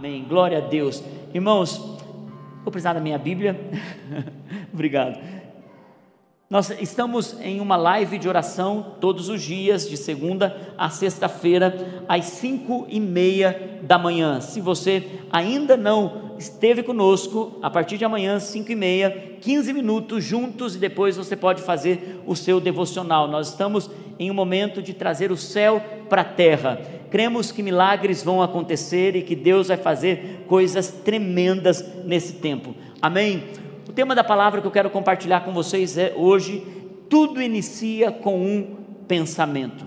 Amém. Glória a Deus. Irmãos, vou precisar da minha Bíblia. Obrigado. Nós estamos em uma live de oração todos os dias, de segunda a sexta-feira, às cinco e meia da manhã. Se você ainda não esteve conosco, a partir de amanhã, cinco e meia, 15 minutos juntos e depois você pode fazer o seu devocional. Nós estamos em um momento de trazer o céu para a terra. Cremos que milagres vão acontecer e que Deus vai fazer coisas tremendas nesse tempo. Amém? O tema da palavra que eu quero compartilhar com vocês é hoje: tudo inicia com um pensamento.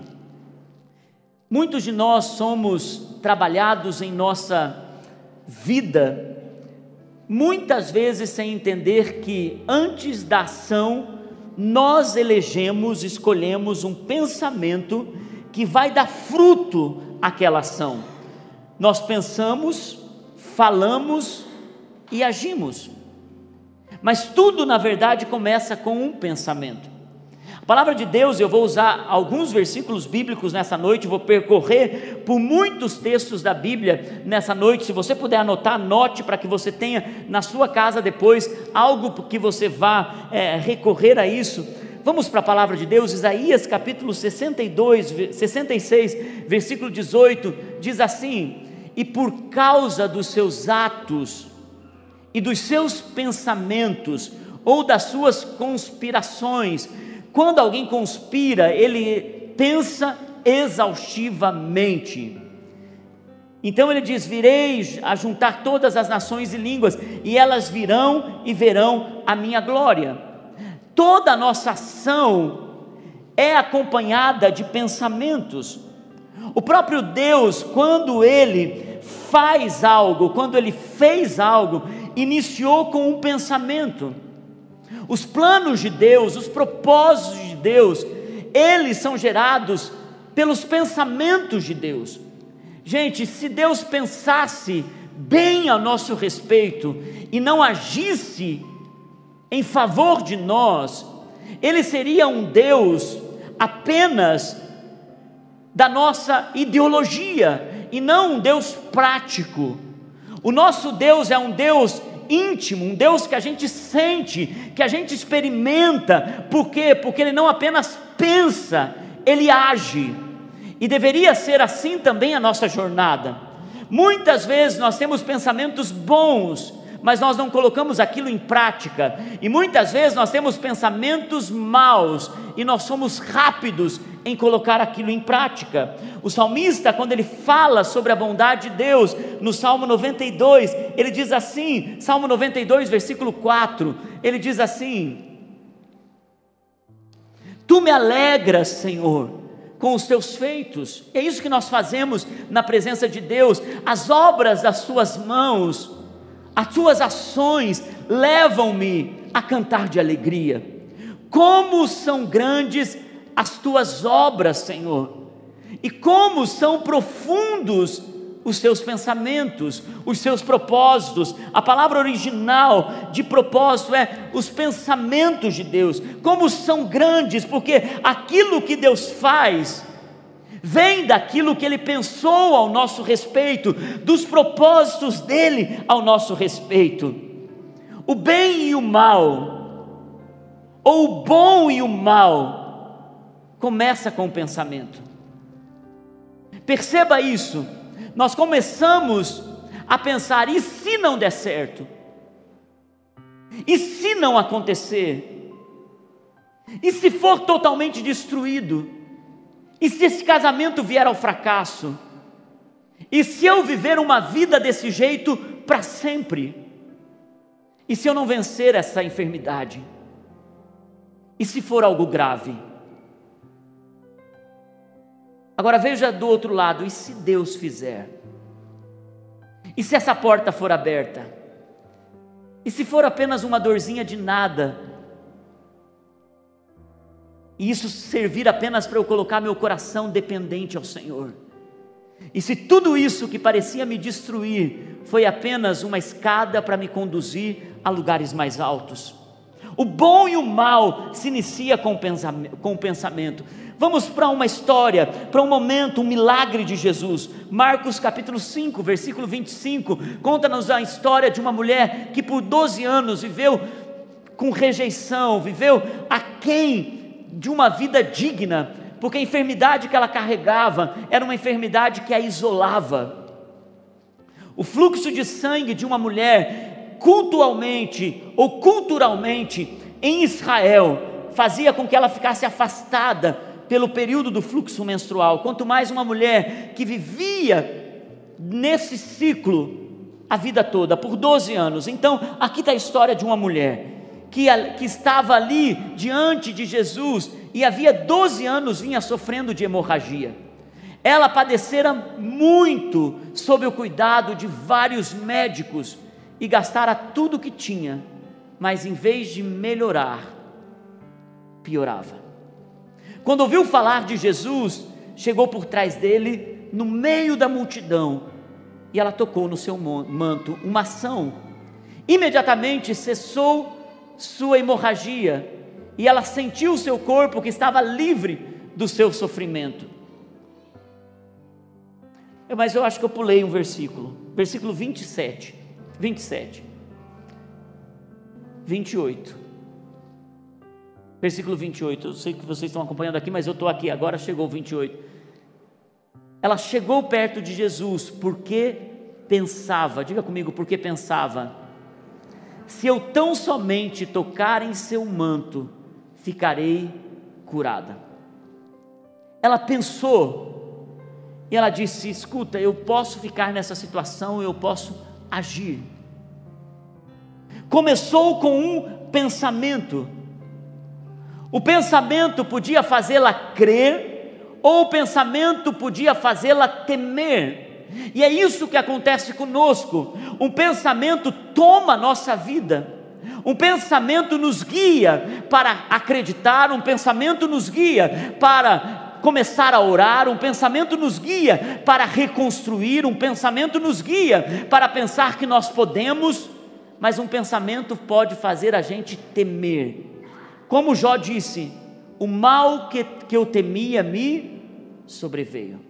Muitos de nós somos trabalhados em nossa vida, muitas vezes sem entender que antes da ação, nós elegemos, escolhemos um pensamento que vai dar fruto àquela ação. Nós pensamos, falamos e agimos. Mas tudo, na verdade, começa com um pensamento. A palavra de Deus, eu vou usar alguns versículos bíblicos nessa noite, vou percorrer por muitos textos da Bíblia nessa noite. Se você puder anotar, anote para que você tenha na sua casa depois algo que você vá é, recorrer a isso. Vamos para a palavra de Deus, Isaías capítulo 62, 66, versículo 18, diz assim: E por causa dos seus atos, e dos seus pensamentos ou das suas conspirações. Quando alguém conspira, ele pensa exaustivamente. Então ele diz: Virei a juntar todas as nações e línguas, e elas virão e verão a minha glória. Toda a nossa ação é acompanhada de pensamentos. O próprio Deus, quando ele faz algo, quando ele fez algo, iniciou com um pensamento. Os planos de Deus, os propósitos de Deus, eles são gerados pelos pensamentos de Deus. Gente, se Deus pensasse bem a nosso respeito e não agisse em favor de nós, ele seria um Deus apenas da nossa ideologia e não um Deus prático. O nosso Deus é um Deus íntimo, um Deus que a gente sente, que a gente experimenta. Por quê? Porque Ele não apenas pensa, Ele age. E deveria ser assim também a nossa jornada. Muitas vezes nós temos pensamentos bons, mas nós não colocamos aquilo em prática. E muitas vezes nós temos pensamentos maus e nós somos rápidos em colocar aquilo em prática. O salmista, quando ele fala sobre a bondade de Deus, no Salmo 92, ele diz assim, Salmo 92, versículo 4, ele diz assim: Tu me alegras, Senhor, com os teus feitos. É isso que nós fazemos na presença de Deus. As obras das tuas mãos as tuas ações levam-me a cantar de alegria. Como são grandes as tuas obras, Senhor, e como são profundos os seus pensamentos, os seus propósitos. A palavra original de propósito é os pensamentos de Deus. Como são grandes, porque aquilo que Deus faz vem daquilo que ele pensou ao nosso respeito, dos propósitos dele ao nosso respeito. O bem e o mal, ou o bom e o mal, começa com o pensamento. Perceba isso. Nós começamos a pensar: e se não der certo? E se não acontecer? E se for totalmente destruído? E se esse casamento vier ao fracasso? E se eu viver uma vida desse jeito para sempre? E se eu não vencer essa enfermidade? E se for algo grave? Agora veja do outro lado: e se Deus fizer? E se essa porta for aberta? E se for apenas uma dorzinha de nada? E isso servir apenas para eu colocar meu coração dependente ao Senhor. E se tudo isso que parecia me destruir foi apenas uma escada para me conduzir a lugares mais altos, O bom e o mal se inicia com o pensamento. Vamos para uma história, para um momento, um milagre de Jesus. Marcos capítulo 5, versículo 25, conta-nos a história de uma mulher que por 12 anos viveu com rejeição, viveu aquém de uma vida digna, porque a enfermidade que ela carregava era uma enfermidade que a isolava. O fluxo de sangue de uma mulher, cultualmente ou culturalmente, em Israel, fazia com que ela ficasse afastada pelo período do fluxo menstrual. Quanto mais uma mulher que vivia nesse ciclo a vida toda, por 12 anos. Então, aqui está a história de uma mulher que, que estava ali diante de Jesus e havia 12 anos vinha sofrendo de hemorragia. Ela padecera muito sob o cuidado de vários médicos e gastara tudo o que tinha, mas em vez de melhorar, piorava. Quando ouviu falar de Jesus, chegou por trás dele, no meio da multidão, e ela tocou no seu manto uma ação. Imediatamente cessou sua hemorragia, e ela sentiu o seu corpo que estava livre do seu sofrimento. Mas eu acho que eu pulei um versículo, versículo 27, 27, 28 versículo 28. Eu sei que vocês estão acompanhando aqui, mas eu estou aqui, agora chegou o 28. Ela chegou perto de Jesus porque pensava, diga comigo, porque pensava: se eu tão somente tocar em seu manto, ficarei curada. Ela pensou e ela disse: escuta, eu posso ficar nessa situação, eu posso agir. Começou com um pensamento, o pensamento podia fazê-la crer, ou o pensamento podia fazê-la temer. E é isso que acontece conosco. Um pensamento toma nossa vida. Um pensamento nos guia para acreditar, um pensamento nos guia para começar a orar, um pensamento nos guia para reconstruir, um pensamento nos guia para pensar que nós podemos, mas um pensamento pode fazer a gente temer. Como Jó disse: o mal que, que eu temia me sobreveio.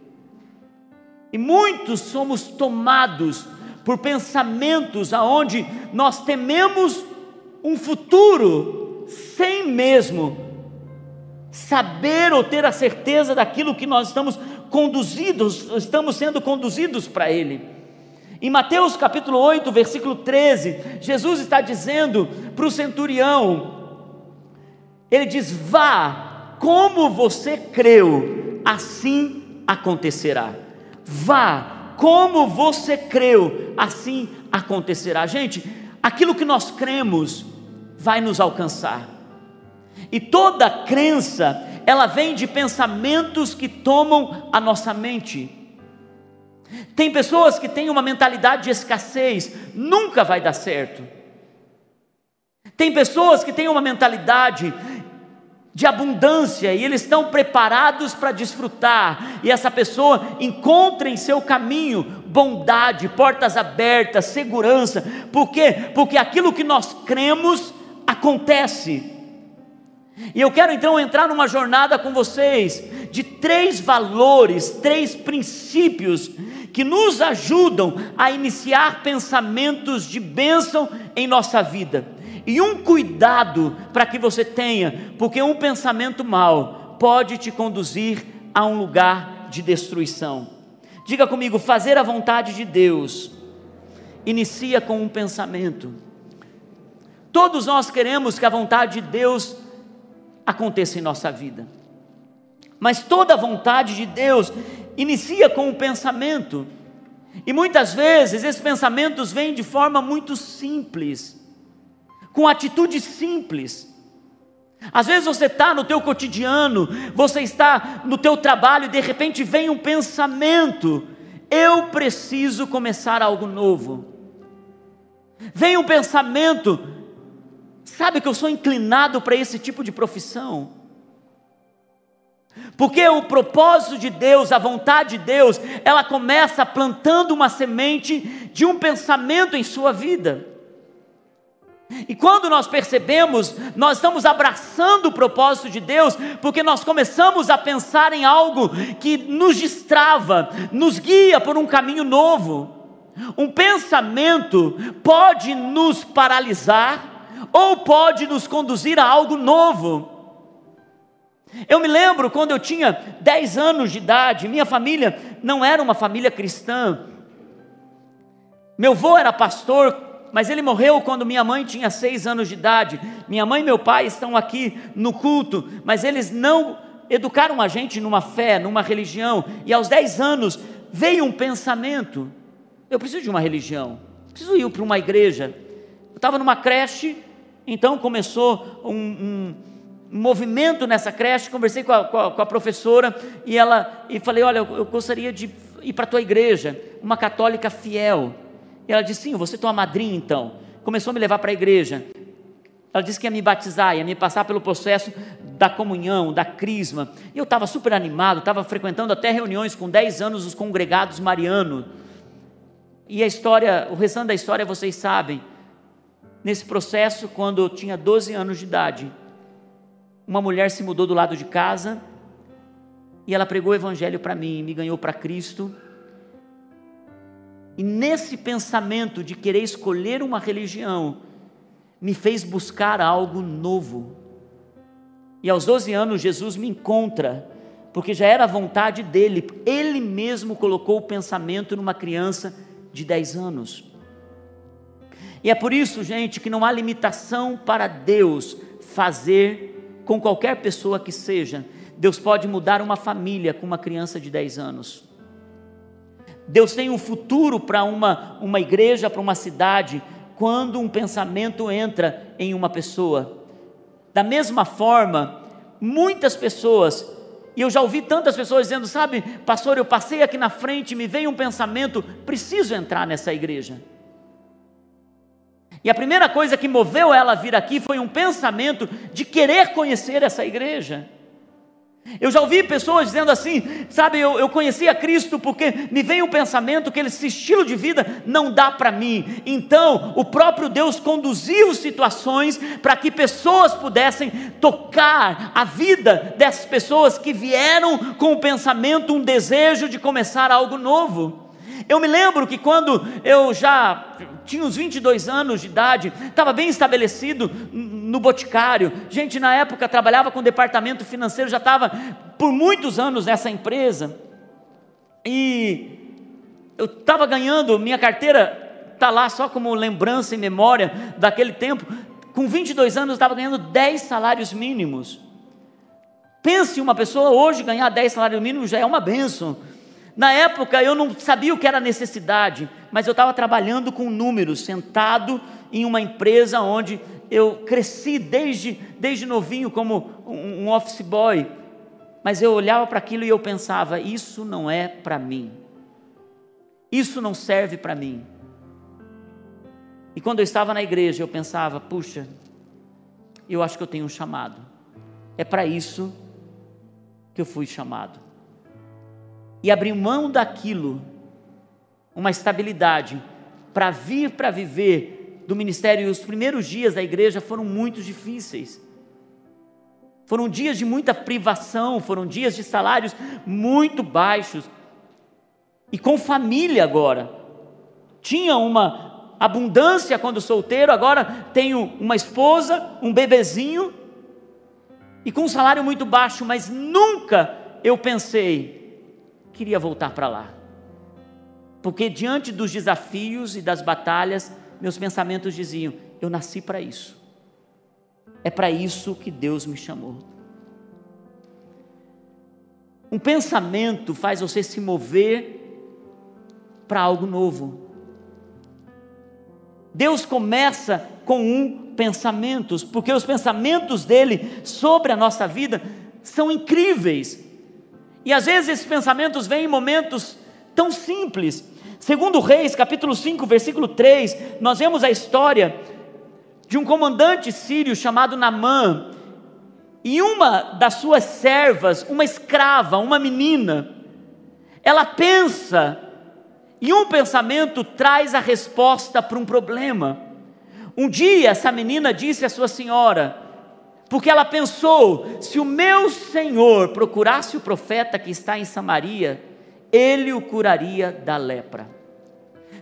E muitos somos tomados por pensamentos aonde nós tememos um futuro sem mesmo saber ou ter a certeza daquilo que nós estamos conduzidos, estamos sendo conduzidos para ele. Em Mateus capítulo 8, versículo 13, Jesus está dizendo para o centurião: ele diz: vá, como você creu, assim acontecerá. Vá, como você creu, assim acontecerá. Gente, aquilo que nós cremos vai nos alcançar. E toda crença, ela vem de pensamentos que tomam a nossa mente. Tem pessoas que têm uma mentalidade de escassez, nunca vai dar certo. Tem pessoas que têm uma mentalidade de abundância e eles estão preparados para desfrutar, e essa pessoa encontra em seu caminho bondade, portas abertas, segurança, por quê? Porque aquilo que nós cremos acontece. E eu quero então entrar numa jornada com vocês de três valores, três princípios que nos ajudam a iniciar pensamentos de bênção em nossa vida e um cuidado para que você tenha, porque um pensamento mal pode te conduzir a um lugar de destruição. Diga comigo, fazer a vontade de Deus inicia com um pensamento. Todos nós queremos que a vontade de Deus aconteça em nossa vida. Mas toda a vontade de Deus inicia com um pensamento. E muitas vezes esses pensamentos vêm de forma muito simples com atitudes simples. Às vezes você está no teu cotidiano, você está no teu trabalho e de repente vem um pensamento: eu preciso começar algo novo. Vem um pensamento, sabe que eu sou inclinado para esse tipo de profissão. Porque o propósito de Deus, a vontade de Deus, ela começa plantando uma semente de um pensamento em sua vida. E quando nós percebemos, nós estamos abraçando o propósito de Deus, porque nós começamos a pensar em algo que nos destrava, nos guia por um caminho novo. Um pensamento pode nos paralisar ou pode nos conduzir a algo novo. Eu me lembro quando eu tinha 10 anos de idade, minha família não era uma família cristã. Meu avô era pastor, mas ele morreu quando minha mãe tinha 6 anos de idade. Minha mãe e meu pai estão aqui no culto, mas eles não educaram a gente numa fé, numa religião. E aos 10 anos veio um pensamento: eu preciso de uma religião, preciso ir para uma igreja. Eu estava numa creche, então começou um, um movimento nessa creche, conversei com a, com a, com a professora e ela e falei, olha, eu, eu gostaria de ir para a tua igreja, uma católica fiel. E ela disse, sim, você é tua madrinha então. Começou a me levar para a igreja. Ela disse que ia me batizar, ia me passar pelo processo da comunhão, da crisma. E eu estava super animado, estava frequentando até reuniões com 10 anos os congregados marianos. E a história, o restante da história vocês sabem. Nesse processo, quando eu tinha 12 anos de idade, uma mulher se mudou do lado de casa e ela pregou o evangelho para mim, me ganhou para Cristo. E nesse pensamento de querer escolher uma religião, me fez buscar algo novo. E aos 12 anos, Jesus me encontra, porque já era a vontade dele, ele mesmo colocou o pensamento numa criança de 10 anos. E é por isso, gente, que não há limitação para Deus fazer com qualquer pessoa que seja. Deus pode mudar uma família com uma criança de 10 anos. Deus tem um futuro para uma, uma igreja, para uma cidade, quando um pensamento entra em uma pessoa. Da mesma forma, muitas pessoas, e eu já ouvi tantas pessoas dizendo: sabe, pastor, eu passei aqui na frente, me veio um pensamento, preciso entrar nessa igreja. E a primeira coisa que moveu ela a vir aqui foi um pensamento de querer conhecer essa igreja. Eu já ouvi pessoas dizendo assim, sabe, eu, eu conheci a Cristo porque me veio um pensamento que esse estilo de vida não dá para mim. Então, o próprio Deus conduziu situações para que pessoas pudessem tocar a vida dessas pessoas que vieram com o pensamento, um desejo de começar algo novo. Eu me lembro que quando eu já tinha uns 22 anos de idade, estava bem estabelecido no Boticário. Gente, na época trabalhava com departamento financeiro, já estava por muitos anos nessa empresa. E eu estava ganhando, minha carteira está lá só como lembrança e memória daquele tempo. Com 22 anos, estava ganhando 10 salários mínimos. Pense uma pessoa hoje ganhar 10 salários mínimos já é uma benção. Na época eu não sabia o que era necessidade, mas eu estava trabalhando com números, sentado em uma empresa onde eu cresci desde, desde novinho como um, office boy. Mas eu olhava para aquilo e eu pensava: isso não é para mim, isso não serve para mim. E quando eu estava na igreja, eu pensava: puxa, eu acho que eu tenho um chamado, é para isso que eu fui chamado e abrir mão daquilo, uma estabilidade, para vir para viver do ministério. E os primeiros dias da igreja foram muito difíceis. Foram dias de muita privação, foram dias de salários muito baixos. E com família agora. Tinha uma abundância quando solteiro, agora tenho uma esposa, um bebezinho, e com um salário muito baixo, mas nunca eu pensei, queria voltar para lá. Porque diante dos desafios e das batalhas, meus pensamentos diziam: eu nasci para isso. É para isso que Deus me chamou. Um pensamento faz você se mover para algo novo. Deus começa com um pensamento, porque os pensamentos dele sobre a nossa vida são incríveis. E às vezes esses pensamentos vêm em momentos tão simples. Segundo Reis, capítulo 5, versículo 3, nós vemos a história de um comandante sírio chamado Namã, e uma das suas servas, uma escrava, uma menina, ela pensa, e um pensamento traz a resposta para um problema. Um dia essa menina disse à sua senhora, porque ela pensou: se o meu senhor procurasse o profeta que está em Samaria, ele o curaria da lepra.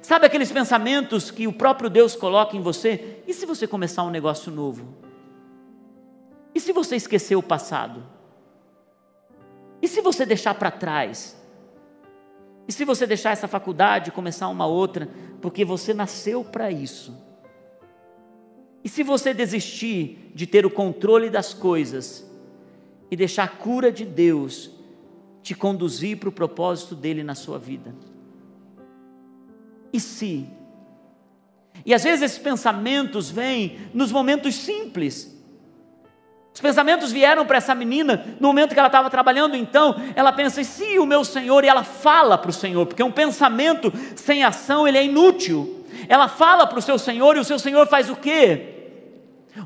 Sabe aqueles pensamentos que o próprio Deus coloca em você? E se você começar um negócio novo? E se você esquecer o passado? E se você deixar para trás? E se você deixar essa faculdade e começar uma outra, porque você nasceu para isso? E se você desistir de ter o controle das coisas e deixar a cura de Deus te conduzir para o propósito dele na sua vida? E se? E às vezes esses pensamentos vêm nos momentos simples. Os pensamentos vieram para essa menina no momento que ela estava trabalhando, então ela pensa, e se o meu Senhor, e ela fala para o Senhor, porque um pensamento sem ação ele é inútil. Ela fala para o seu Senhor e o seu Senhor faz o quê?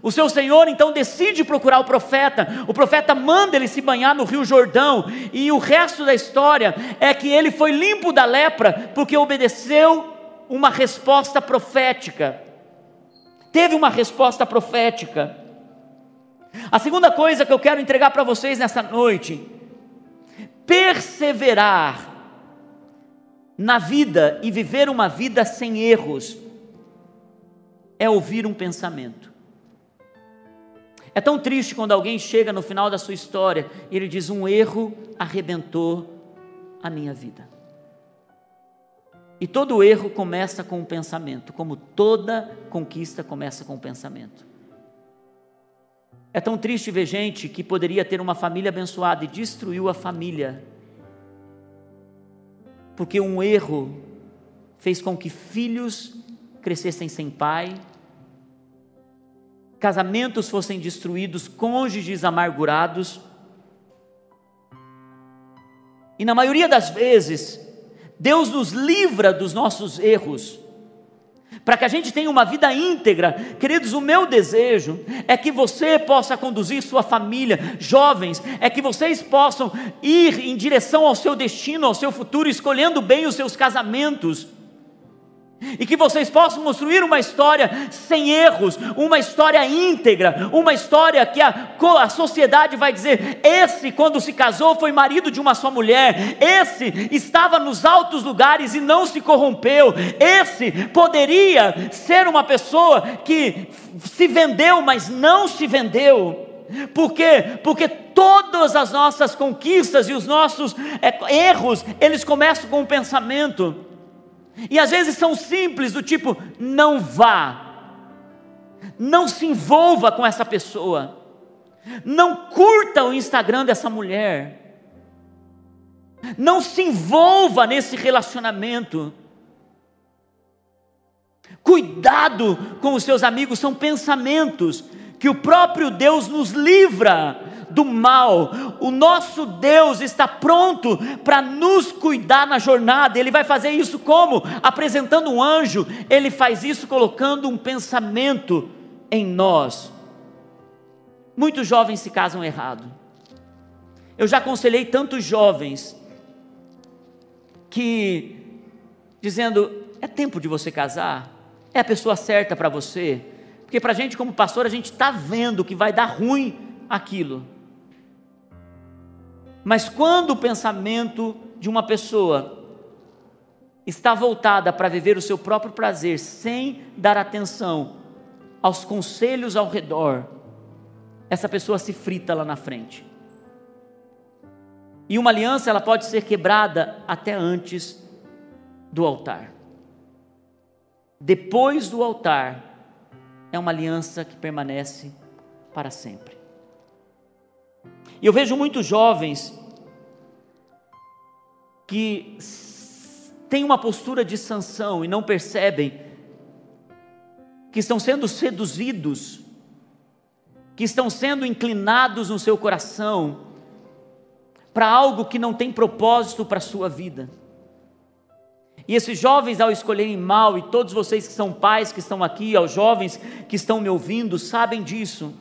O seu Senhor então decide procurar o profeta. O profeta manda ele se banhar no Rio Jordão, e o resto da história é que ele foi limpo da lepra porque obedeceu uma resposta profética. Teve uma resposta profética. A segunda coisa que eu quero entregar para vocês nessa noite: perseverar na vida e viver uma vida sem erros, é ouvir um pensamento. É tão triste quando alguém chega no final da sua história e ele diz: Um erro arrebentou a minha vida. E todo erro começa com um pensamento, como toda conquista começa com um pensamento. É tão triste ver gente que poderia ter uma família abençoada e destruiu a família, porque um erro fez com que filhos crescessem sem pai, casamentos fossem destruídos, cônjuges amargurados. E na maioria das vezes, Deus nos livra dos nossos erros para que a gente tenha uma vida íntegra. Queridos, o meu desejo é que você possa conduzir sua família, jovens, é que vocês possam ir em direção ao seu destino, ao seu futuro, escolhendo bem os seus casamentos e que vocês possam construir uma história sem erros, uma história íntegra, uma história que a, a sociedade vai dizer: esse, quando se casou, foi marido de uma só mulher, esse estava nos altos lugares e não se corrompeu, esse poderia ser uma pessoa que se vendeu, mas não se vendeu. Por quê? Porque todas as nossas conquistas e os nossos é, erros, eles começam com o pensamento. E às vezes são simples, do tipo: não vá, não se envolva com essa pessoa, não curta o Instagram dessa mulher, não se envolva nesse relacionamento. Cuidado com os seus amigos, são pensamentos que o próprio Deus nos livra do mal. O nosso Deus está pronto para nos cuidar na jornada. Ele vai fazer isso como? Apresentando um anjo. Ele faz isso colocando um pensamento em nós. Muitos jovens se casam errado. Eu já aconselhei tantos jovens que dizendo é tempo de você casar, é a pessoa certa para você, porque para a gente como pastor a gente está vendo que vai dar ruim aquilo. Mas quando o pensamento de uma pessoa está voltada para viver o seu próprio prazer, sem dar atenção aos conselhos ao redor, essa pessoa se frita lá na frente. E uma aliança ela pode ser quebrada até antes do altar. Depois do altar é uma aliança que permanece para sempre. E eu vejo muitos jovens que têm uma postura de sanção e não percebem que estão sendo seduzidos, que estão sendo inclinados no seu coração para algo que não tem propósito para a sua vida. E esses jovens, ao escolherem mal, e todos vocês que são pais que estão aqui, aos jovens que estão me ouvindo, sabem disso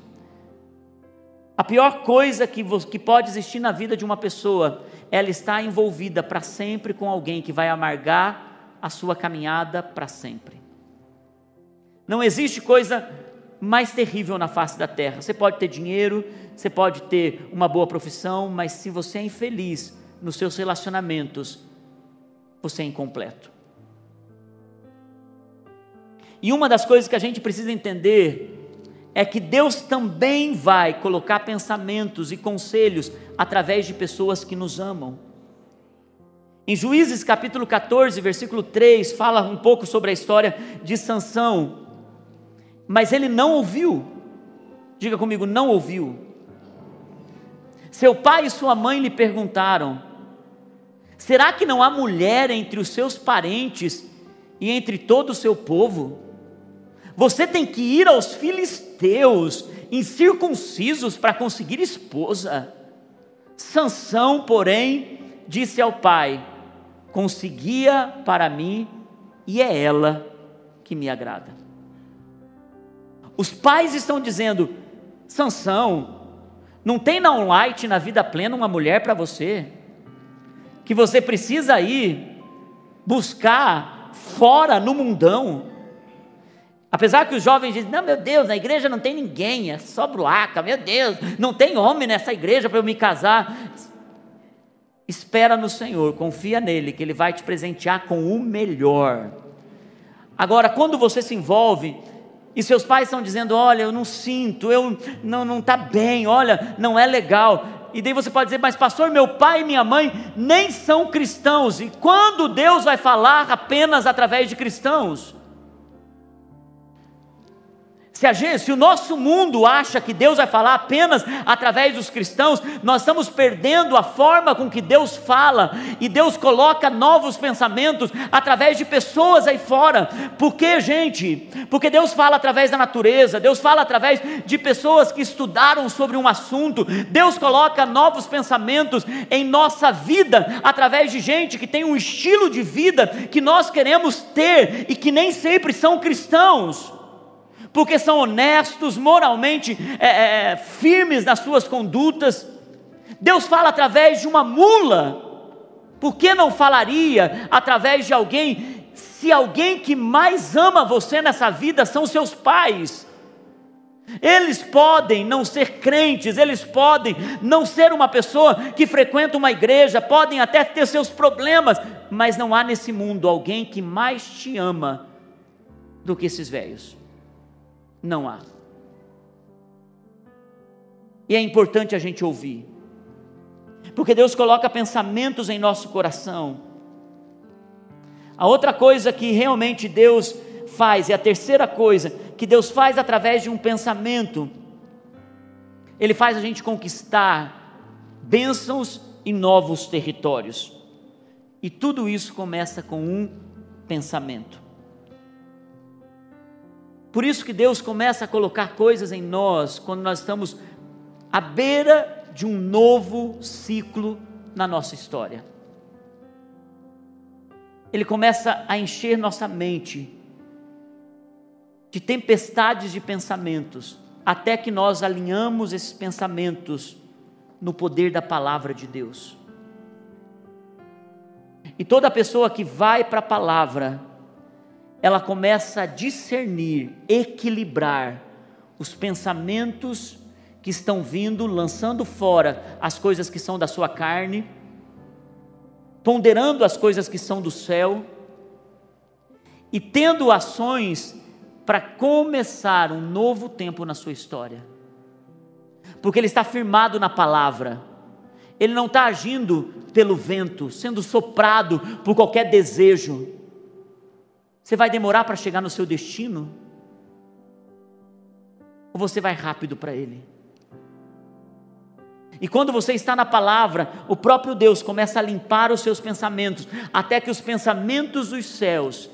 a pior coisa que, que pode existir na vida de uma pessoa, ela está envolvida para sempre com alguém que vai amargar a sua caminhada para sempre. Não existe coisa mais terrível na face da terra. Você pode ter dinheiro, você pode ter uma boa profissão, mas se você é infeliz nos seus relacionamentos, você é incompleto. E uma das coisas que a gente precisa entender é que Deus também vai colocar pensamentos e conselhos através de pessoas que nos amam. Em Juízes capítulo 14, versículo 3, fala um pouco sobre a história de Sansão. Mas ele não ouviu. Diga comigo, não ouviu. Seu pai e sua mãe lhe perguntaram: Será que não há mulher entre os seus parentes e entre todo o seu povo? Você tem que ir aos filisteus incircuncisos para conseguir esposa. Sansão, porém, disse ao pai: Conseguia para mim e é ela que me agrada. Os pais estão dizendo: Sansão, não tem na light na vida plena uma mulher para você que você precisa ir buscar fora no mundão. Apesar que os jovens dizem: Não, meu Deus, na igreja não tem ninguém, é só bruaca, meu Deus, não tem homem nessa igreja para eu me casar. Espera no Senhor, confia nele, que ele vai te presentear com o melhor. Agora, quando você se envolve e seus pais estão dizendo: Olha, eu não sinto, eu não não está bem, olha, não é legal. E daí você pode dizer, mas pastor, meu pai e minha mãe nem são cristãos. E quando Deus vai falar apenas através de cristãos? Se, gente, se, o nosso mundo acha que Deus vai falar apenas através dos cristãos, nós estamos perdendo a forma com que Deus fala, e Deus coloca novos pensamentos através de pessoas aí fora. Por que, gente? Porque Deus fala através da natureza, Deus fala através de pessoas que estudaram sobre um assunto, Deus coloca novos pensamentos em nossa vida através de gente que tem um estilo de vida que nós queremos ter e que nem sempre são cristãos porque são honestos, moralmente é, é, firmes nas suas condutas. Deus fala através de uma mula, por que não falaria através de alguém, se alguém que mais ama você nessa vida são seus pais? Eles podem não ser crentes, eles podem não ser uma pessoa que frequenta uma igreja, podem até ter seus problemas, mas não há nesse mundo alguém que mais te ama do que esses velhos. Não há. E é importante a gente ouvir, porque Deus coloca pensamentos em nosso coração. A outra coisa que realmente Deus faz, e a terceira coisa que Deus faz através de um pensamento, Ele faz a gente conquistar bênçãos e novos territórios. E tudo isso começa com um pensamento. Por isso que Deus começa a colocar coisas em nós quando nós estamos à beira de um novo ciclo na nossa história. Ele começa a encher nossa mente de tempestades de pensamentos, até que nós alinhamos esses pensamentos no poder da palavra de Deus. E toda pessoa que vai para a palavra, ela começa a discernir, equilibrar os pensamentos que estão vindo, lançando fora as coisas que são da sua carne, ponderando as coisas que são do céu e tendo ações para começar um novo tempo na sua história. Porque ele está firmado na palavra. Ele não está agindo pelo vento, sendo soprado por qualquer desejo. Você vai demorar para chegar no seu destino? Ou você vai rápido para ele? E quando você está na palavra, o próprio Deus começa a limpar os seus pensamentos, até que os pensamentos dos céus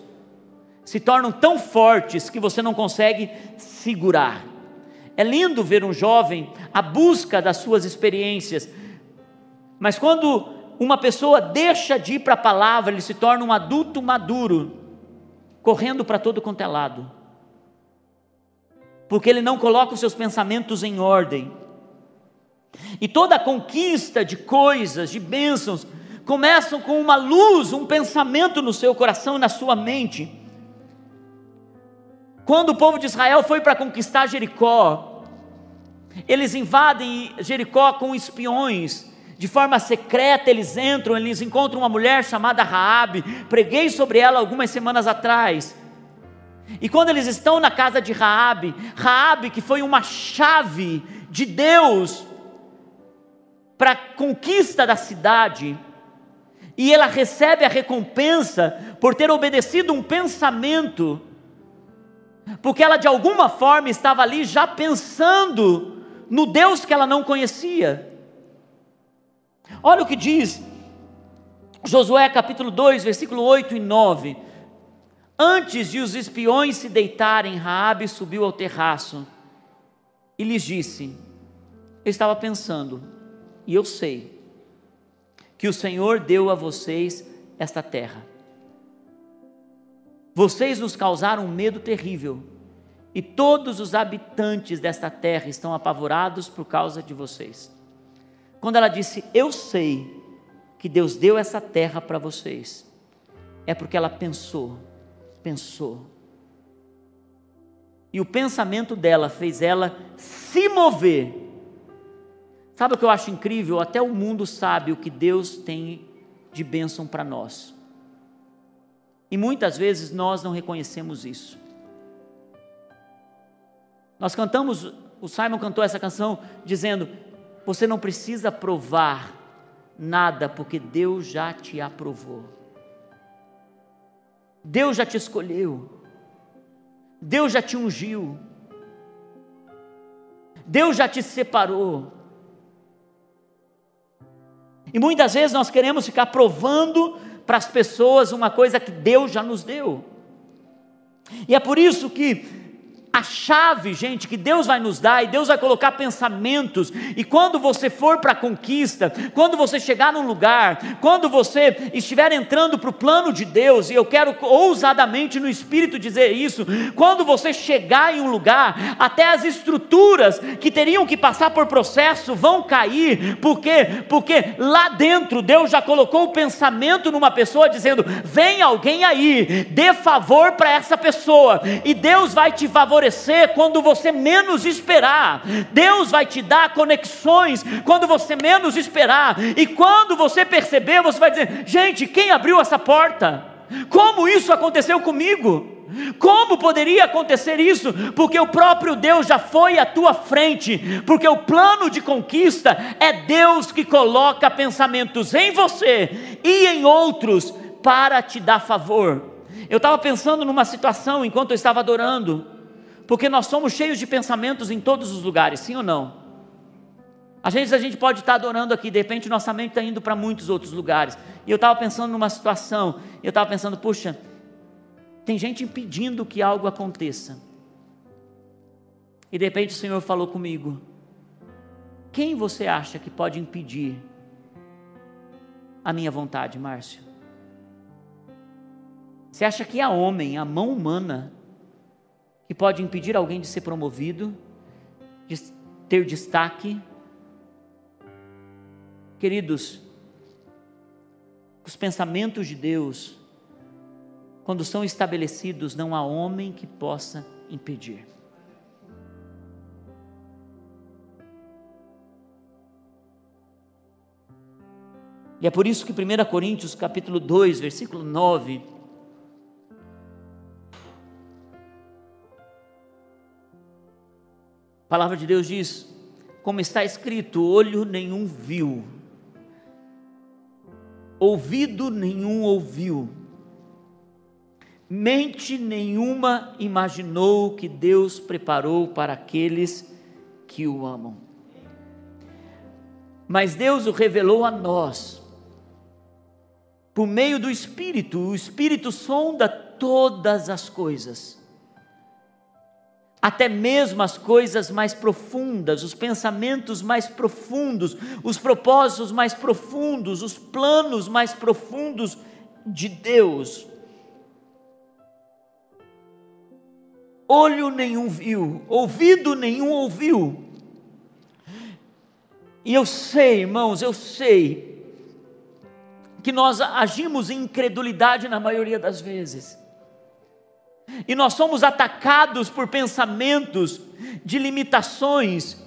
se tornam tão fortes que você não consegue segurar. É lindo ver um jovem à busca das suas experiências, mas quando uma pessoa deixa de ir para a palavra, ele se torna um adulto maduro correndo para todo quanto é lado, porque ele não coloca os seus pensamentos em ordem. E toda a conquista de coisas, de bênçãos, começam com uma luz, um pensamento no seu coração e na sua mente. Quando o povo de Israel foi para conquistar Jericó, eles invadem Jericó com espiões. De forma secreta eles entram, eles encontram uma mulher chamada Raabe. Preguei sobre ela algumas semanas atrás. E quando eles estão na casa de Raabe, Raabe que foi uma chave de Deus para a conquista da cidade, e ela recebe a recompensa por ter obedecido um pensamento, porque ela de alguma forma estava ali já pensando no Deus que ela não conhecia. Olha o que diz Josué capítulo 2, versículo 8 e 9. Antes de os espiões se deitarem, Raabe subiu ao terraço e lhes disse: Eu estava pensando, e eu sei que o Senhor deu a vocês esta terra. Vocês nos causaram um medo terrível, e todos os habitantes desta terra estão apavorados por causa de vocês. Quando ela disse, Eu sei que Deus deu essa terra para vocês, é porque ela pensou, pensou. E o pensamento dela fez ela se mover. Sabe o que eu acho incrível? Até o mundo sabe o que Deus tem de bênção para nós. E muitas vezes nós não reconhecemos isso. Nós cantamos, o Simon cantou essa canção dizendo: você não precisa provar nada, porque Deus já te aprovou. Deus já te escolheu. Deus já te ungiu. Deus já te separou. E muitas vezes nós queremos ficar provando para as pessoas uma coisa que Deus já nos deu. E é por isso que a chave, gente, que Deus vai nos dar, e Deus vai colocar pensamentos, e quando você for para a conquista, quando você chegar num lugar, quando você estiver entrando para o plano de Deus, e eu quero ousadamente no Espírito dizer isso, quando você chegar em um lugar, até as estruturas que teriam que passar por processo vão cair, porque, porque lá dentro Deus já colocou o pensamento numa pessoa dizendo: vem alguém aí, dê favor para essa pessoa, e Deus vai te favorecer quando você menos esperar. Deus vai te dar conexões quando você menos esperar. E quando você perceber, você vai dizer: gente, quem abriu essa porta? Como isso aconteceu comigo? Como poderia acontecer isso? Porque o próprio Deus já foi à tua frente, porque o plano de conquista é Deus que coloca pensamentos em você e em outros para te dar favor. Eu estava pensando numa situação enquanto eu estava adorando. Porque nós somos cheios de pensamentos em todos os lugares, sim ou não? Às vezes a gente pode estar adorando aqui, de repente nossa mente está indo para muitos outros lugares. E eu estava pensando numa situação, eu estava pensando, puxa, tem gente impedindo que algo aconteça. E de repente o Senhor falou comigo: quem você acha que pode impedir a minha vontade, Márcio? Você acha que há homem, a mão humana, que pode impedir alguém de ser promovido, de ter destaque. Queridos, os pensamentos de Deus, quando são estabelecidos, não há homem que possa impedir. E é por isso que 1 Coríntios capítulo 2, versículo 9, A palavra de Deus diz, como está escrito: olho nenhum viu, ouvido nenhum ouviu, mente nenhuma imaginou que Deus preparou para aqueles que o amam. Mas Deus o revelou a nós, por meio do Espírito, o Espírito sonda todas as coisas até mesmo as coisas mais profundas, os pensamentos mais profundos, os propósitos mais profundos, os planos mais profundos de Deus. Olho nenhum viu, ouvido nenhum ouviu. E eu sei, irmãos, eu sei que nós agimos em incredulidade na maioria das vezes. E nós somos atacados por pensamentos de limitações.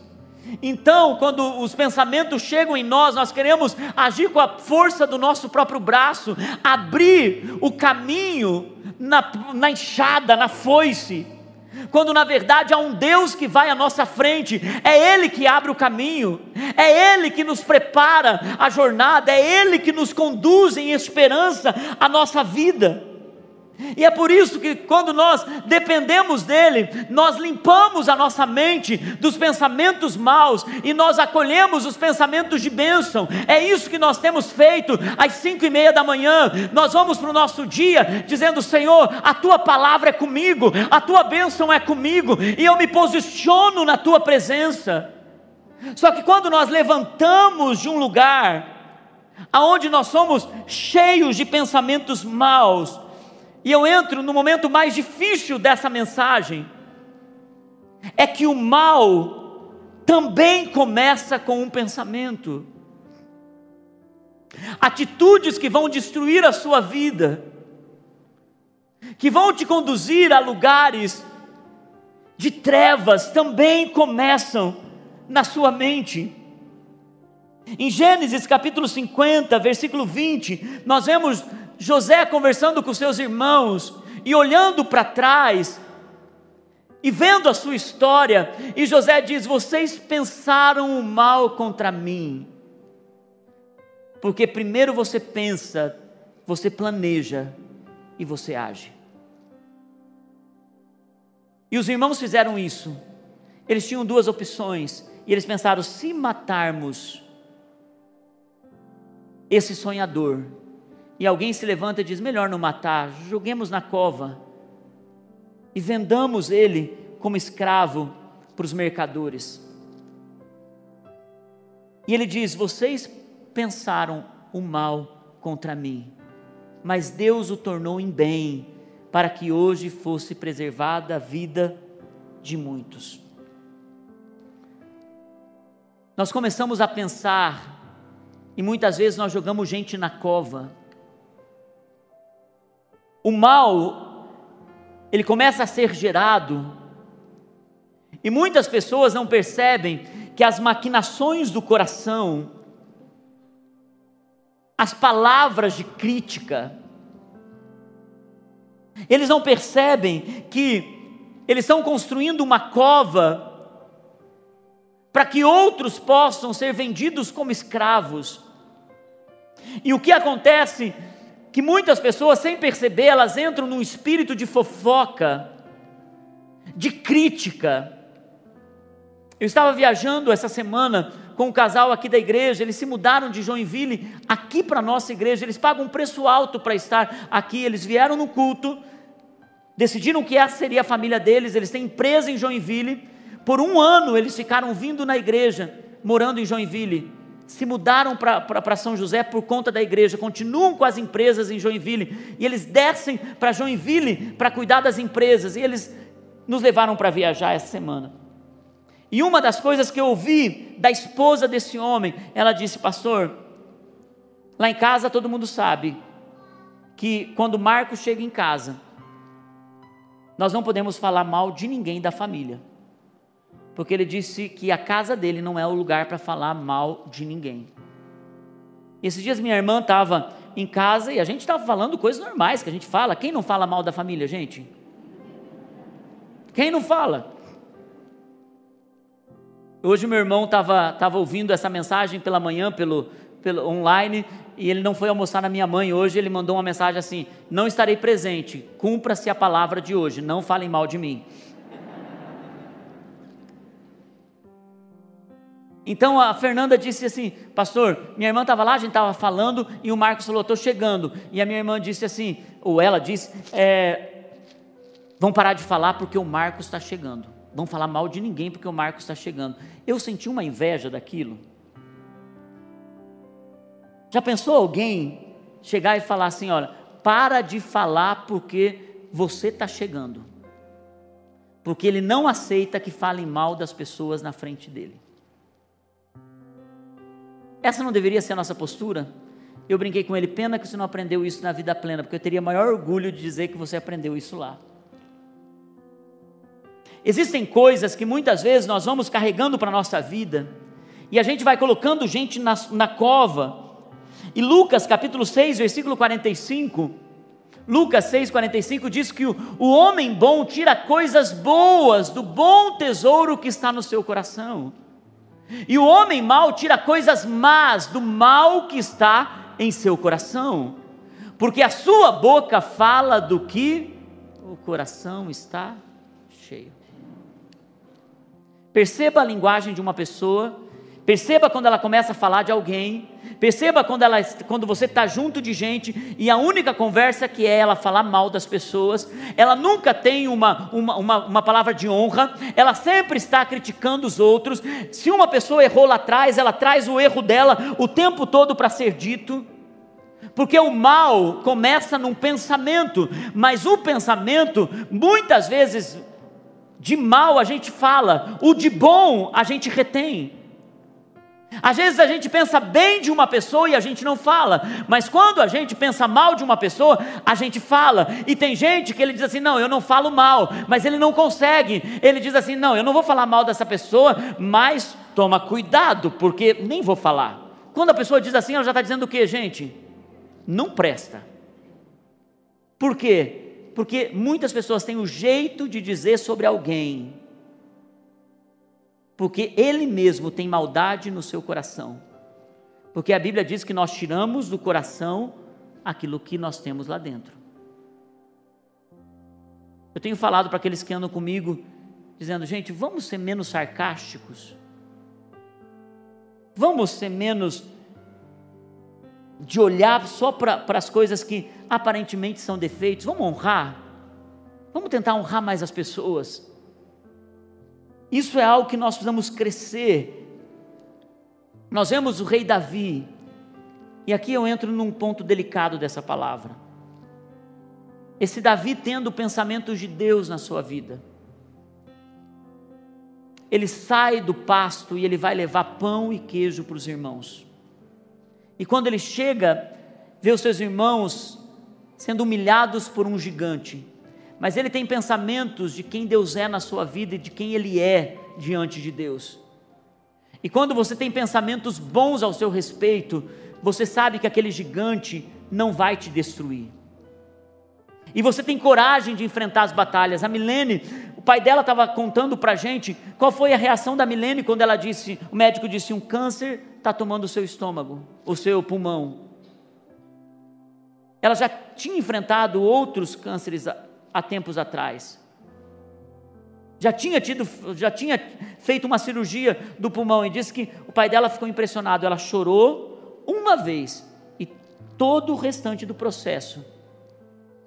Então, quando os pensamentos chegam em nós, nós queremos agir com a força do nosso próprio braço, abrir o caminho na, na enxada, na foice, quando na verdade há um Deus que vai à nossa frente, é Ele que abre o caminho, é Ele que nos prepara a jornada, é Ele que nos conduz em esperança a nossa vida. E é por isso que, quando nós dependemos dEle, nós limpamos a nossa mente dos pensamentos maus e nós acolhemos os pensamentos de bênção. É isso que nós temos feito às cinco e meia da manhã. Nós vamos para o nosso dia dizendo: Senhor, a tua palavra é comigo, a tua bênção é comigo, e eu me posiciono na tua presença. Só que quando nós levantamos de um lugar, aonde nós somos cheios de pensamentos maus, e eu entro no momento mais difícil dessa mensagem, é que o mal também começa com um pensamento. Atitudes que vão destruir a sua vida, que vão te conduzir a lugares de trevas, também começam na sua mente. Em Gênesis capítulo 50, versículo 20, nós vemos José conversando com seus irmãos e olhando para trás e vendo a sua história, e José diz: Vocês pensaram o mal contra mim, porque primeiro você pensa, você planeja e você age. E os irmãos fizeram isso. Eles tinham duas opções, e eles pensaram: se matarmos esse sonhador, e alguém se levanta e diz: melhor não matar, joguemos na cova e vendamos ele como escravo para os mercadores. E ele diz: vocês pensaram o mal contra mim, mas Deus o tornou em bem, para que hoje fosse preservada a vida de muitos. Nós começamos a pensar, e muitas vezes nós jogamos gente na cova, o mal, ele começa a ser gerado, e muitas pessoas não percebem que as maquinações do coração, as palavras de crítica, eles não percebem que eles estão construindo uma cova para que outros possam ser vendidos como escravos. E o que acontece que muitas pessoas, sem perceber, elas entram num espírito de fofoca, de crítica. Eu estava viajando essa semana com um casal aqui da igreja, eles se mudaram de Joinville aqui para a nossa igreja, eles pagam um preço alto para estar aqui, eles vieram no culto, decidiram que essa seria a família deles, eles têm empresa em Joinville, por um ano eles ficaram vindo na igreja, morando em Joinville, se mudaram para São José por conta da igreja, continuam com as empresas em Joinville, e eles descem para Joinville para cuidar das empresas, e eles nos levaram para viajar essa semana. E uma das coisas que eu ouvi da esposa desse homem, ela disse: Pastor, lá em casa todo mundo sabe que quando Marcos chega em casa, nós não podemos falar mal de ninguém da família porque ele disse que a casa dele não é o lugar para falar mal de ninguém. Esses dias minha irmã estava em casa e a gente estava falando coisas normais que a gente fala. Quem não fala mal da família, gente? Quem não fala? Hoje meu irmão estava tava ouvindo essa mensagem pela manhã, pelo, pelo online, e ele não foi almoçar na minha mãe hoje. Ele mandou uma mensagem assim: Não estarei presente, cumpra-se a palavra de hoje, não falem mal de mim. Então a Fernanda disse assim: Pastor, minha irmã estava lá, a gente estava falando, e o Marcos falou: Estou chegando. E a minha irmã disse assim, ou ela disse: é, Vão parar de falar porque o Marcos está chegando. Vão falar mal de ninguém porque o Marcos está chegando. Eu senti uma inveja daquilo. Já pensou alguém chegar e falar assim: Olha, para de falar porque você está chegando. Porque ele não aceita que falem mal das pessoas na frente dele. Essa não deveria ser a nossa postura? Eu brinquei com ele, pena que você não aprendeu isso na vida plena, porque eu teria maior orgulho de dizer que você aprendeu isso lá. Existem coisas que muitas vezes nós vamos carregando para a nossa vida, e a gente vai colocando gente na, na cova. E Lucas capítulo 6, versículo 45, Lucas 6, 45 diz que o, o homem bom tira coisas boas do bom tesouro que está no seu coração. E o homem mau tira coisas más do mal que está em seu coração. Porque a sua boca fala do que o coração está cheio. Perceba a linguagem de uma pessoa, perceba quando ela começa a falar de alguém, perceba quando, ela, quando você está junto de gente e a única conversa que é ela falar mal das pessoas, ela nunca tem uma, uma, uma, uma palavra de honra, ela sempre está criticando os outros. Se uma pessoa errou lá atrás, ela traz o erro dela o tempo todo para ser dito. Porque o mal começa num pensamento, mas o pensamento muitas vezes de mal a gente fala, o de bom a gente retém. Às vezes a gente pensa bem de uma pessoa e a gente não fala, mas quando a gente pensa mal de uma pessoa, a gente fala. E tem gente que ele diz assim: não, eu não falo mal, mas ele não consegue. Ele diz assim: não, eu não vou falar mal dessa pessoa, mas toma cuidado, porque nem vou falar. Quando a pessoa diz assim, ela já está dizendo o que, gente? Não presta. Por quê? porque muitas pessoas têm o jeito de dizer sobre alguém, porque ele mesmo tem maldade no seu coração. Porque a Bíblia diz que nós tiramos do coração aquilo que nós temos lá dentro. Eu tenho falado para aqueles que andam comigo, dizendo: gente, vamos ser menos sarcásticos, vamos ser menos de olhar só para as coisas que aparentemente são defeitos. Vamos honrar. Vamos tentar honrar mais as pessoas. Isso é algo que nós precisamos crescer. Nós vemos o rei Davi, e aqui eu entro num ponto delicado dessa palavra. Esse Davi tendo pensamentos de Deus na sua vida. Ele sai do pasto e ele vai levar pão e queijo para os irmãos. E quando ele chega, vê os seus irmãos sendo humilhados por um gigante, mas ele tem pensamentos de quem Deus é na sua vida e de quem ele é diante de Deus. E quando você tem pensamentos bons ao seu respeito, você sabe que aquele gigante não vai te destruir. E você tem coragem de enfrentar as batalhas. A Milene, o pai dela estava contando para a gente qual foi a reação da Milene quando ela disse, o médico disse, um câncer está tomando o seu estômago, o seu pulmão. Ela já tinha enfrentado outros cânceres há, tempos atrás. Já tinha tido, já tinha feito uma cirurgia do pulmão e disse que o pai dela ficou impressionado. Ela chorou uma vez e todo o restante do processo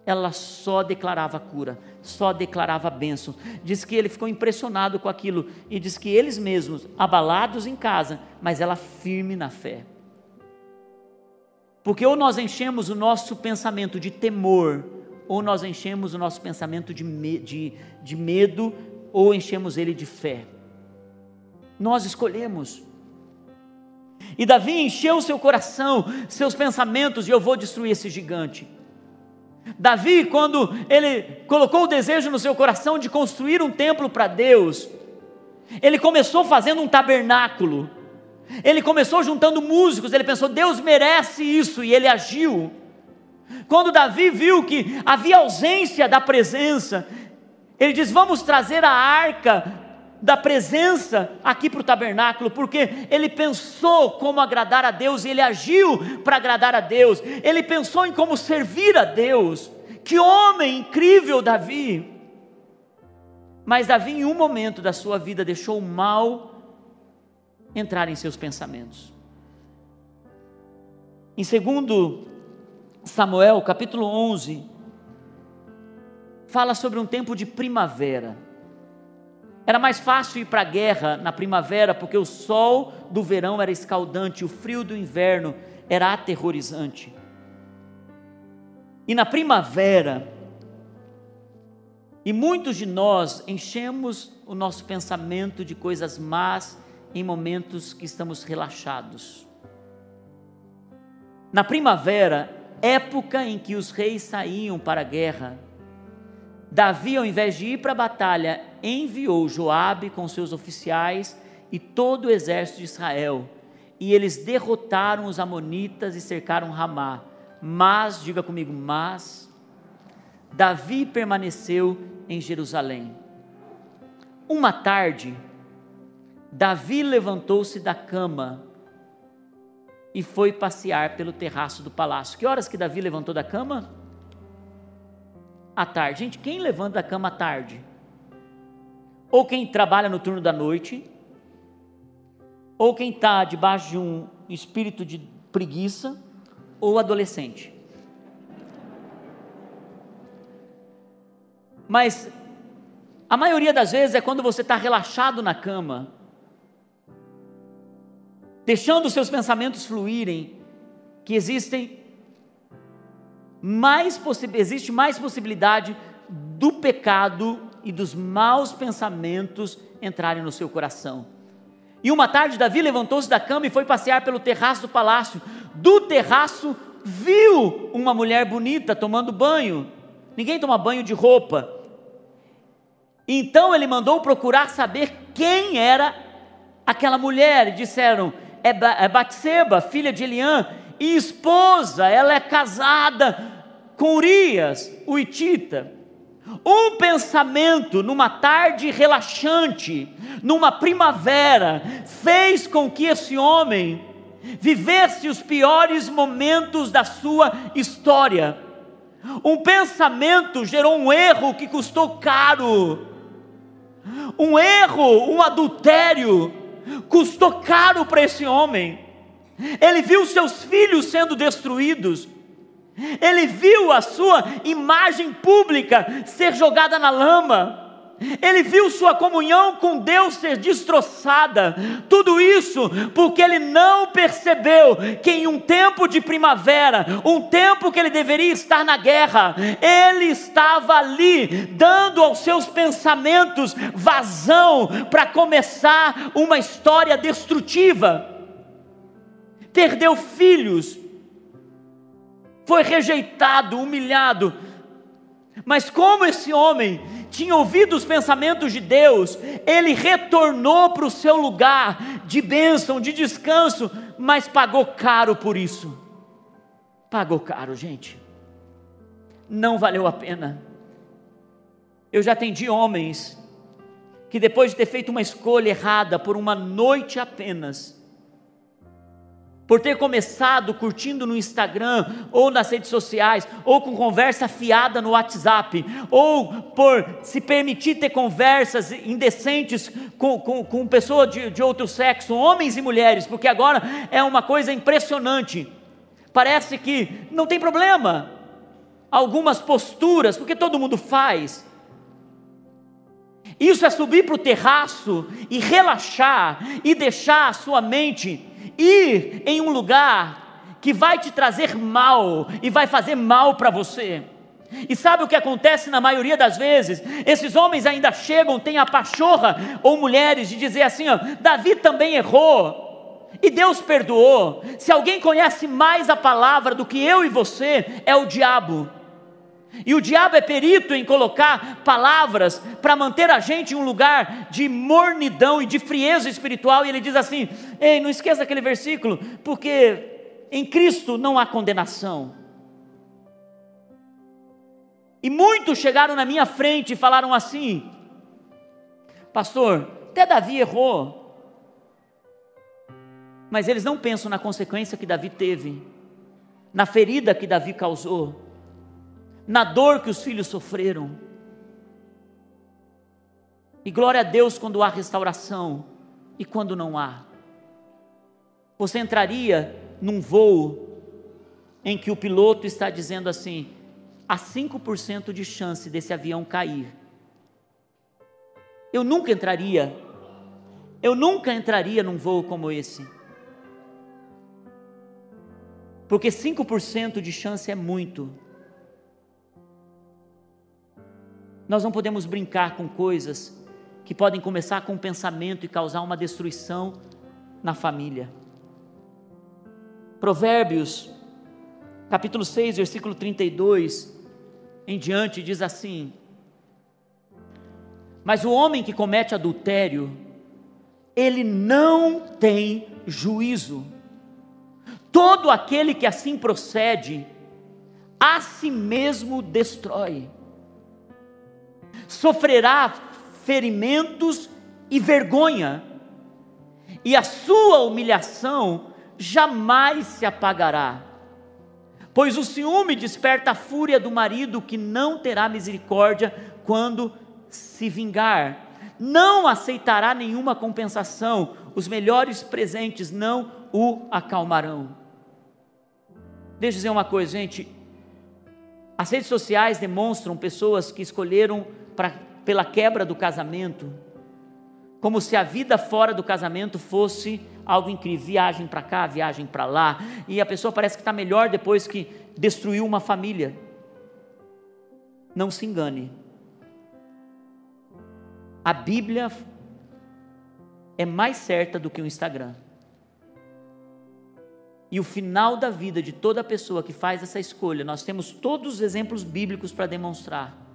ela só declarava cura, só declarava bênção. Diz que ele ficou impressionado com aquilo e diz que eles mesmos, abalados em casa, mas ela firme na fé. Porque ou nós enchemos o nosso pensamento de temor, ou nós enchemos o nosso pensamento de, me, de, de medo, ou enchemos ele de fé. Nós escolhemos. E Davi encheu seu coração, seus pensamentos, e eu vou destruir esse gigante. Davi, quando ele colocou o desejo no seu coração de construir um templo para Deus, ele começou fazendo um tabernáculo. Ele começou juntando músicos, ele pensou, Deus merece isso, e ele agiu. Quando Davi viu que havia ausência da presença, ele diz: Vamos trazer a arca da presença aqui para o tabernáculo, porque ele pensou como agradar a Deus e ele agiu para agradar a Deus, ele pensou em como servir a Deus. Que homem incrível, Davi! Mas Davi, em um momento da sua vida, deixou o mal entrar em seus pensamentos. Em segundo Samuel, capítulo 11, fala sobre um tempo de primavera. Era mais fácil ir para a guerra na primavera, porque o sol do verão era escaldante, o frio do inverno era aterrorizante. E na primavera, e muitos de nós enchemos o nosso pensamento de coisas más em momentos que estamos relaxados. Na primavera, época em que os reis saíam para a guerra, Davi, ao invés de ir para a batalha, enviou Joabe com seus oficiais e todo o exército de Israel. E eles derrotaram os amonitas e cercaram Ramá. Mas, diga comigo, mas Davi permaneceu em Jerusalém. Uma tarde, Davi levantou-se da cama e foi passear pelo terraço do palácio. Que horas que Davi levantou da cama? À tarde. Gente, quem levanta da cama à tarde? Ou quem trabalha no turno da noite, ou quem está debaixo de um espírito de preguiça, ou adolescente. Mas a maioria das vezes é quando você está relaxado na cama, deixando seus pensamentos fluírem, que existem mais existe mais possibilidade do pecado e dos maus pensamentos entrarem no seu coração. E uma tarde Davi levantou-se da cama e foi passear pelo terraço do palácio. Do terraço viu uma mulher bonita tomando banho. Ninguém toma banho de roupa. Então ele mandou procurar saber quem era aquela mulher. E disseram: é, é Batseba, filha de Eliã, e esposa, ela é casada com Urias, o Itita. Um pensamento numa tarde relaxante, numa primavera, fez com que esse homem vivesse os piores momentos da sua história. Um pensamento gerou um erro que custou caro. Um erro, um adultério, custou caro para esse homem. Ele viu seus filhos sendo destruídos. Ele viu a sua imagem pública ser jogada na lama. Ele viu sua comunhão com Deus ser destroçada, tudo isso porque ele não percebeu que em um tempo de primavera, um tempo que ele deveria estar na guerra, ele estava ali, dando aos seus pensamentos vazão para começar uma história destrutiva. Perdeu filhos, foi rejeitado, humilhado, mas como esse homem tinha ouvido os pensamentos de Deus, ele retornou para o seu lugar de bênção, de descanso, mas pagou caro por isso. Pagou caro, gente. Não valeu a pena. Eu já atendi homens que depois de ter feito uma escolha errada por uma noite apenas, por ter começado curtindo no Instagram, ou nas redes sociais, ou com conversa fiada no WhatsApp, ou por se permitir ter conversas indecentes com, com, com pessoas de, de outro sexo, homens e mulheres, porque agora é uma coisa impressionante. Parece que não tem problema, algumas posturas, porque todo mundo faz. Isso é subir para o terraço e relaxar e deixar a sua mente ir em um lugar que vai te trazer mal e vai fazer mal para você. E sabe o que acontece na maioria das vezes? Esses homens ainda chegam, têm a pachorra, ou mulheres, de dizer assim: ó, Davi também errou, e Deus perdoou. Se alguém conhece mais a palavra do que eu e você, é o diabo. E o diabo é perito em colocar palavras para manter a gente em um lugar de mornidão e de frieza espiritual. E ele diz assim: Ei, não esqueça aquele versículo, porque em Cristo não há condenação. E muitos chegaram na minha frente e falaram assim: Pastor, até Davi errou. Mas eles não pensam na consequência que Davi teve, na ferida que Davi causou na dor que os filhos sofreram. E glória a Deus quando há restauração e quando não há. Você entraria num voo em que o piloto está dizendo assim: há 5% de chance desse avião cair. Eu nunca entraria, eu nunca entraria num voo como esse. Porque 5% de chance é muito. Nós não podemos brincar com coisas que podem começar com um pensamento e causar uma destruição na família. Provérbios, capítulo 6, versículo 32 em diante, diz assim: Mas o homem que comete adultério, ele não tem juízo. Todo aquele que assim procede, a si mesmo destrói. Sofrerá ferimentos e vergonha, e a sua humilhação jamais se apagará. Pois o ciúme desperta a fúria do marido que não terá misericórdia quando se vingar. Não aceitará nenhuma compensação, os melhores presentes não o acalmarão. Deixa eu dizer uma coisa, gente. As redes sociais demonstram pessoas que escolheram pra, pela quebra do casamento, como se a vida fora do casamento fosse algo incrível. Viagem para cá, viagem para lá, e a pessoa parece que está melhor depois que destruiu uma família. Não se engane. A Bíblia é mais certa do que o Instagram. E o final da vida de toda pessoa que faz essa escolha, nós temos todos os exemplos bíblicos para demonstrar.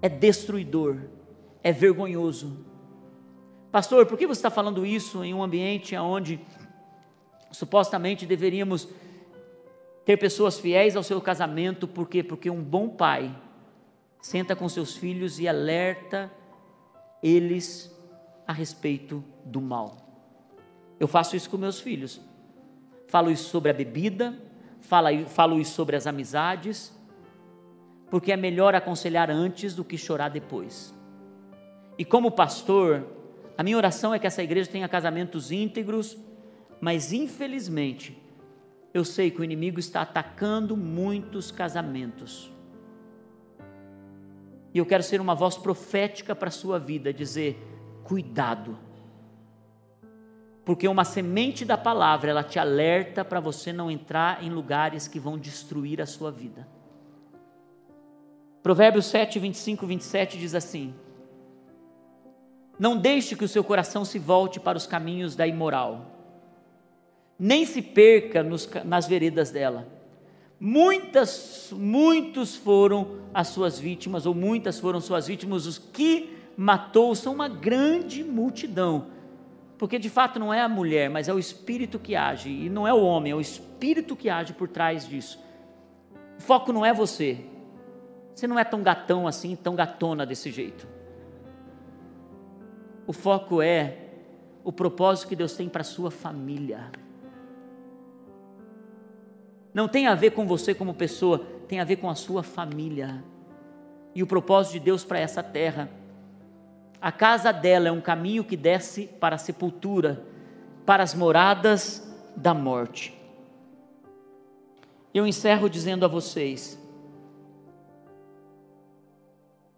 É destruidor, é vergonhoso. Pastor, por que você está falando isso em um ambiente onde supostamente deveríamos ter pessoas fiéis ao seu casamento? Por quê? Porque um bom pai senta com seus filhos e alerta eles a respeito do mal. Eu faço isso com meus filhos falo isso sobre a bebida, falo, isso sobre as amizades, porque é melhor aconselhar antes do que chorar depois. E como pastor, a minha oração é que essa igreja tenha casamentos íntegros, mas infelizmente, eu sei que o inimigo está atacando muitos casamentos. E eu quero ser uma voz profética para a sua vida, dizer: cuidado porque uma semente da palavra, ela te alerta para você não entrar em lugares que vão destruir a sua vida. Provérbios 7, 25 e 27 diz assim: Não deixe que o seu coração se volte para os caminhos da imoral, nem se perca nos, nas veredas dela. Muitas, muitos foram as suas vítimas, ou muitas foram suas vítimas, os que matou são uma grande multidão porque de fato não é a mulher, mas é o espírito que age, e não é o homem, é o espírito que age por trás disso. O foco não é você. Você não é tão gatão assim, tão gatona desse jeito. O foco é o propósito que Deus tem para a sua família. Não tem a ver com você como pessoa, tem a ver com a sua família. E o propósito de Deus para essa terra a casa dela é um caminho que desce para a sepultura, para as moradas da morte. Eu encerro dizendo a vocês: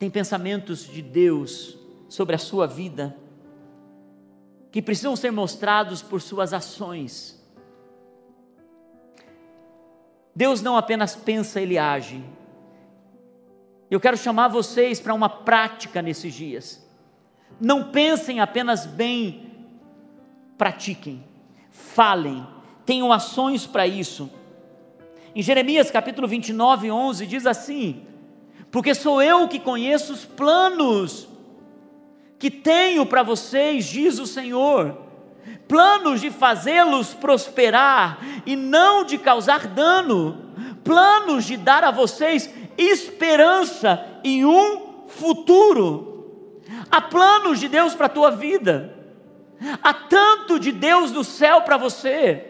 tem pensamentos de Deus sobre a sua vida que precisam ser mostrados por suas ações. Deus não apenas pensa, ele age. Eu quero chamar vocês para uma prática nesses dias. Não pensem apenas bem, pratiquem, falem, tenham ações para isso. Em Jeremias capítulo 29, 11 diz assim: Porque sou eu que conheço os planos que tenho para vocês, diz o Senhor, planos de fazê-los prosperar e não de causar dano, planos de dar a vocês esperança e um futuro. Há planos de Deus para a tua vida. Há tanto de Deus no céu para você.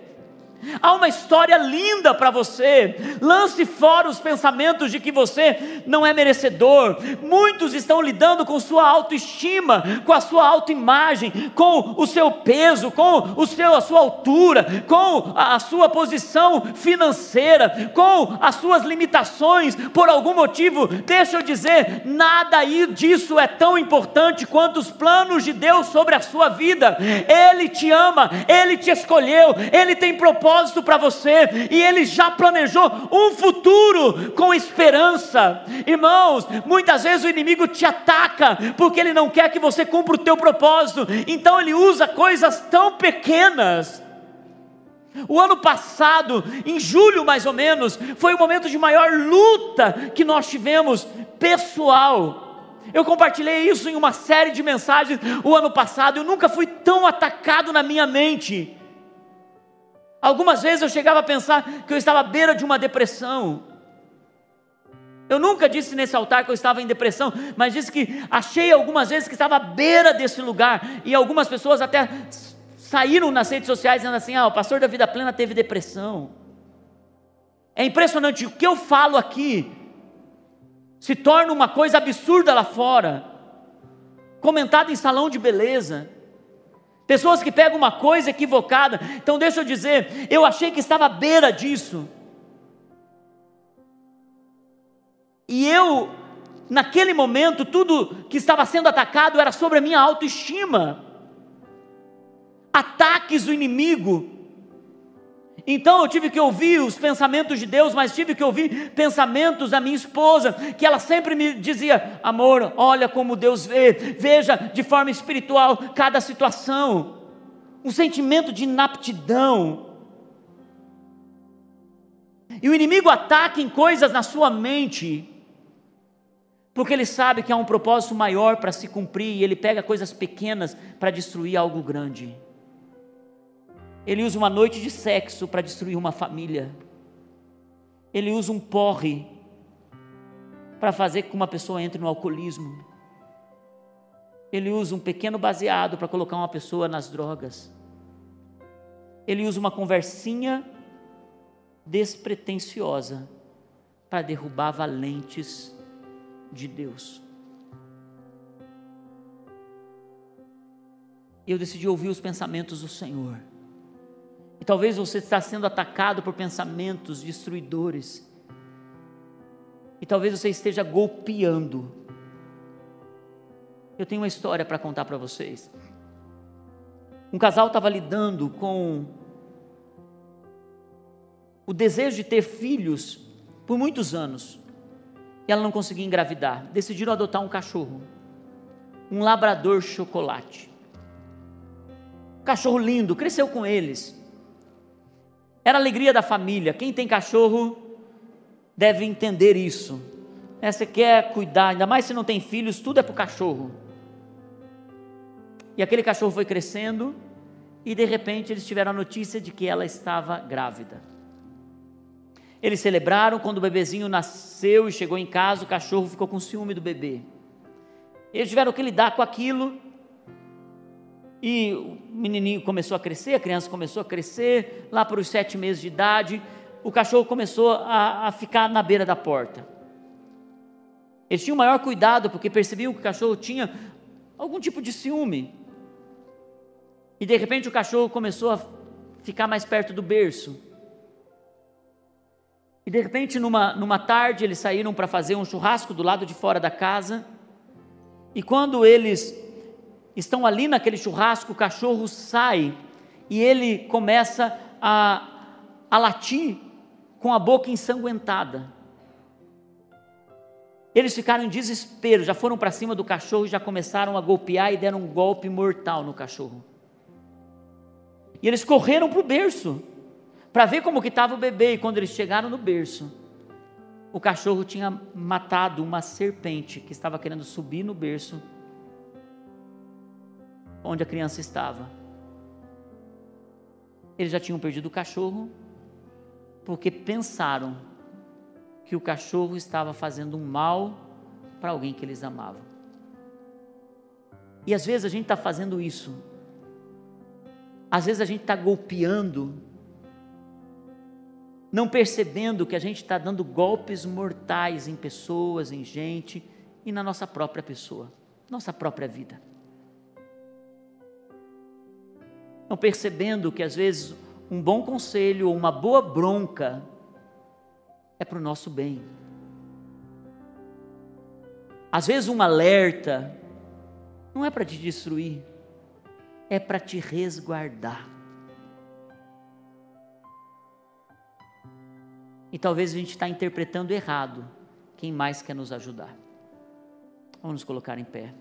Há uma história linda para você. Lance fora os pensamentos de que você não é merecedor. Muitos estão lidando com sua autoestima, com a sua autoimagem, com o seu peso, com o seu, a sua altura, com a, sua posição financeira, com as suas limitações. Por algum motivo, deixa eu dizer, nada disso é tão importante quanto os planos de Deus sobre a sua vida. Ele te ama, ele te escolheu, ele tem propósito propósito para você e Ele já planejou um futuro com esperança. Irmãos, muitas vezes o inimigo te ataca porque ele não quer que você cumpra o teu propósito, então ele usa coisas tão pequenas. O ano passado, em julho mais ou menos, foi o momento de maior luta que nós tivemos pessoal Eu compartilhei isso em uma série de mensagens o ano passado. Eu nunca fui tão atacado na minha mente. Algumas vezes eu chegava a pensar que eu estava à beira de uma depressão. Eu nunca disse nesse altar que eu estava em depressão, mas disse que achei algumas vezes que estava à beira desse lugar. E algumas pessoas até saíram nas redes sociais dizendo assim: ah, o pastor da vida plena teve depressão. É impressionante o que eu falo aqui se torna uma coisa absurda lá fora, comentada em salão de beleza. Pessoas que pegam uma coisa equivocada. Então, deixa eu dizer, eu achei que estava à beira disso. E eu, naquele momento, tudo que estava sendo atacado era sobre a minha autoestima. Ataques do inimigo então eu tive que ouvir os pensamentos de Deus, mas tive que ouvir pensamentos da minha esposa, que ela sempre me dizia: amor, olha como Deus vê, veja de forma espiritual cada situação. Um sentimento de inaptidão. E o inimigo ataca em coisas na sua mente, porque ele sabe que há um propósito maior para se cumprir, e ele pega coisas pequenas para destruir algo grande. Ele usa uma noite de sexo para destruir uma família. Ele usa um porre para fazer com que uma pessoa entre no alcoolismo. Ele usa um pequeno baseado para colocar uma pessoa nas drogas. Ele usa uma conversinha despretensiosa para derrubar valentes de Deus. E eu decidi ouvir os pensamentos do Senhor. E talvez você está sendo atacado por pensamentos destruidores. E talvez você esteja golpeando. Eu tenho uma história para contar para vocês. Um casal estava lidando com o desejo de ter filhos por muitos anos. E ela não conseguia engravidar. Decidiram adotar um cachorro. Um labrador chocolate. Cachorro lindo, cresceu com eles. Era a alegria da família. Quem tem cachorro deve entender isso. É, você quer cuidar, ainda mais se não tem filhos, tudo é para o cachorro. E aquele cachorro foi crescendo e de repente eles tiveram a notícia de que ela estava grávida. Eles celebraram quando o bebezinho nasceu e chegou em casa, o cachorro ficou com ciúme do bebê. Eles tiveram que lidar com aquilo e o menininho começou a crescer, a criança começou a crescer, lá para os sete meses de idade, o cachorro começou a, a ficar na beira da porta. Eles tinham maior cuidado, porque percebiam que o cachorro tinha algum tipo de ciúme. E de repente o cachorro começou a ficar mais perto do berço. E de repente, numa, numa tarde, eles saíram para fazer um churrasco do lado de fora da casa. E quando eles estão ali naquele churrasco, o cachorro sai e ele começa a, a latir com a boca ensanguentada. Eles ficaram em desespero, já foram para cima do cachorro, já começaram a golpear e deram um golpe mortal no cachorro. E eles correram para o berço para ver como que estava o bebê. E quando eles chegaram no berço, o cachorro tinha matado uma serpente que estava querendo subir no berço onde a criança estava. Eles já tinham perdido o cachorro, porque pensaram que o cachorro estava fazendo um mal para alguém que eles amavam. E às vezes a gente está fazendo isso. Às vezes a gente está golpeando, não percebendo que a gente está dando golpes mortais em pessoas, em gente e na nossa própria pessoa, nossa própria vida. Não percebendo que às vezes um bom conselho ou uma boa bronca é para o nosso bem. Às vezes um alerta não é para te destruir, é para te resguardar. E talvez a gente está interpretando errado quem mais quer nos ajudar. Vamos nos colocar em pé.